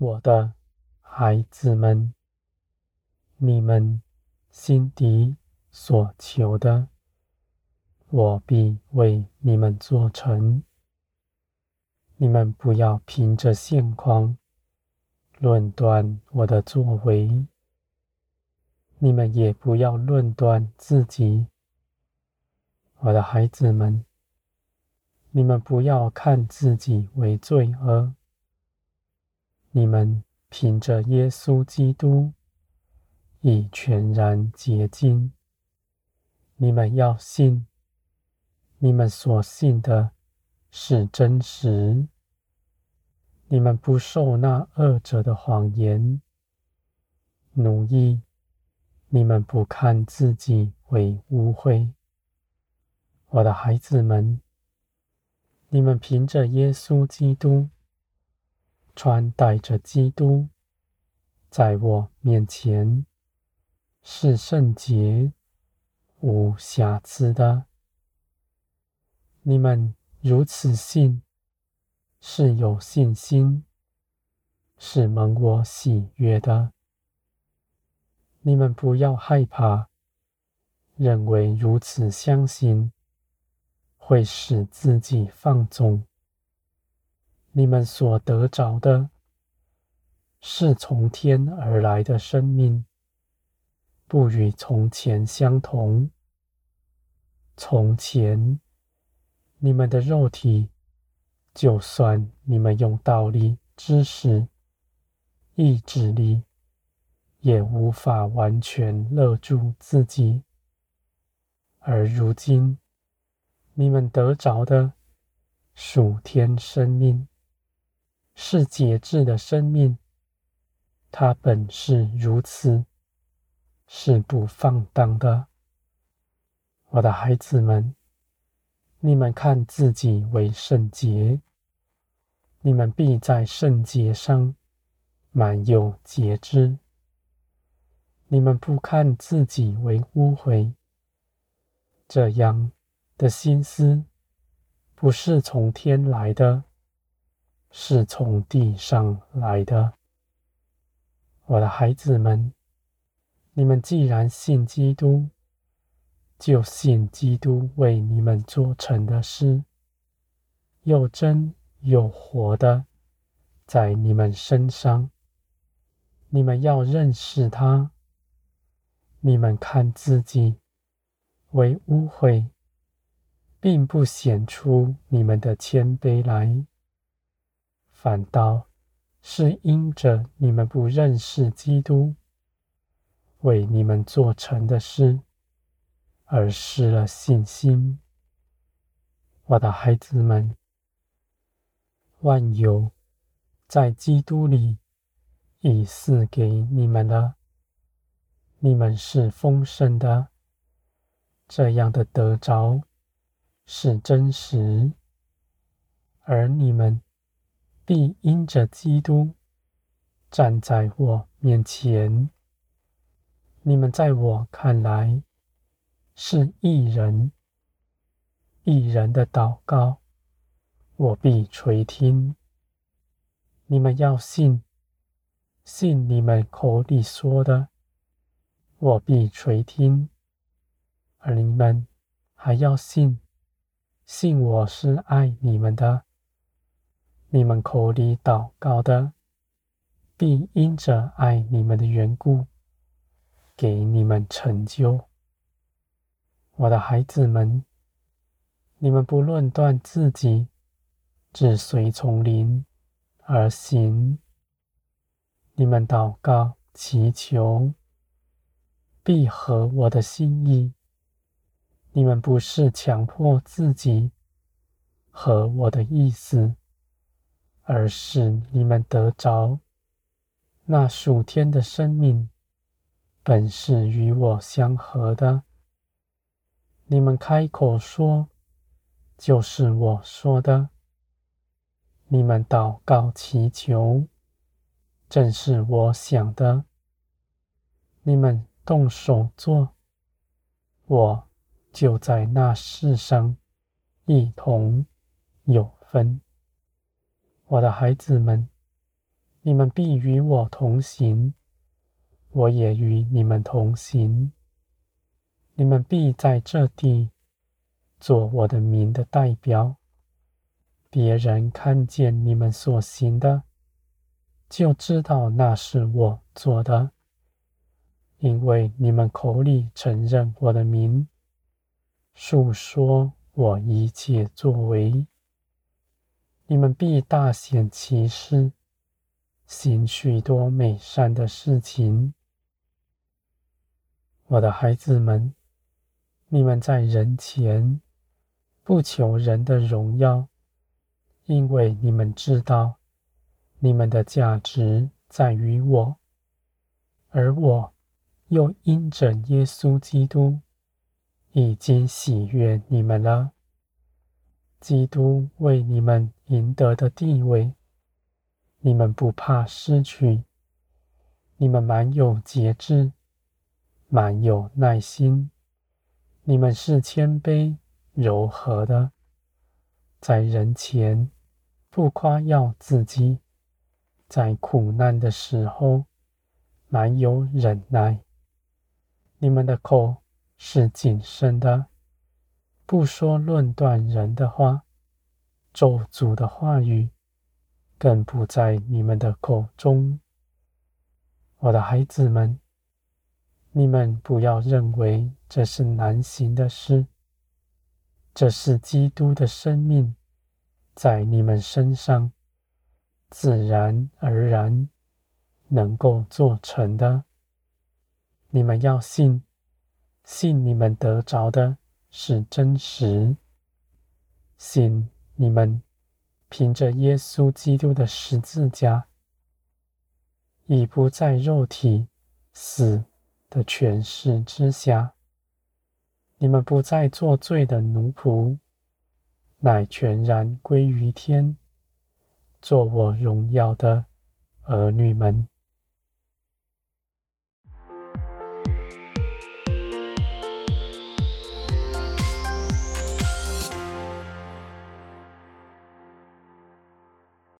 我的孩子们，你们心底所求的，我必为你们做成。你们不要凭着现况论断我的作为，你们也不要论断自己。我的孩子们，你们不要看自己为罪恶。你们凭着耶稣基督已全然洁净。你们要信，你们所信的是真实。你们不受那恶者的谎言奴役。你们不看自己为污秽。我的孩子们，你们凭着耶稣基督，穿戴着基督，在我面前是圣洁、无瑕疵的。你们如此信，是有信心，是蒙我喜悦的。你们不要害怕，认为如此相信。会使自己放纵。你们所得着的，是从天而来的生命，不与从前相同。从前，你们的肉体，就算你们用道理、知识、意志力，也无法完全勒住自己。而如今，你们得着的属天生命，是节制的生命，它本是如此，是不放荡的。我的孩子们，你们看自己为圣洁，你们必在圣洁上满有节制。你们不看自己为污秽，这样。的心思不是从天来的，是从地上来的。我的孩子们，你们既然信基督，就信基督为你们做成的事，又真又活的在你们身上。你们要认识他。你们看自己为污秽。并不显出你们的谦卑来，反倒是因着你们不认识基督为你们做成的事，而失了信心。我的孩子们，万有在基督里已赐给你们了，你们是丰盛的，这样的得着。是真实，而你们必因着基督站在我面前。你们在我看来是一人，一人的祷告，我必垂听。你们要信，信你们口里说的，我必垂听。而你们还要信。信我是爱你们的，你们口里祷告的，必因着爱你们的缘故，给你们成就。我的孩子们，你们不论断自己，只随从灵而行。你们祷告祈求，必合我的心意。你们不是强迫自己合我的意思，而是你们得着那属天的生命，本是与我相合的。你们开口说，就是我说的；你们祷告祈求，正是我想的；你们动手做，我。就在那事上一同有分，我的孩子们，你们必与我同行，我也与你们同行。你们必在这地做我的名的代表。别人看见你们所行的，就知道那是我做的，因为你们口里承认我的名，述说我一切作为。你们必大显奇事，行许多美善的事情。我的孩子们，你们在人前不求人的荣耀。因为你们知道，你们的价值在于我，而我又因着耶稣基督已经喜悦你们了。基督为你们赢得的地位，你们不怕失去。你们蛮有节制，蛮有耐心。你们是谦卑柔和的，在人前。不夸耀自己，在苦难的时候蛮有忍耐。你们的口是谨慎的，不说论断人的话，咒诅的话语更不在你们的口中。我的孩子们，你们不要认为这是难行的事，这是基督的生命。在你们身上，自然而然能够做成的。你们要信，信你们得着的是真实，信你们凭着耶稣基督的十字架，已不在肉体死的权势之下，你们不再做罪的奴仆。乃全然归于天，做我荣耀的儿女们。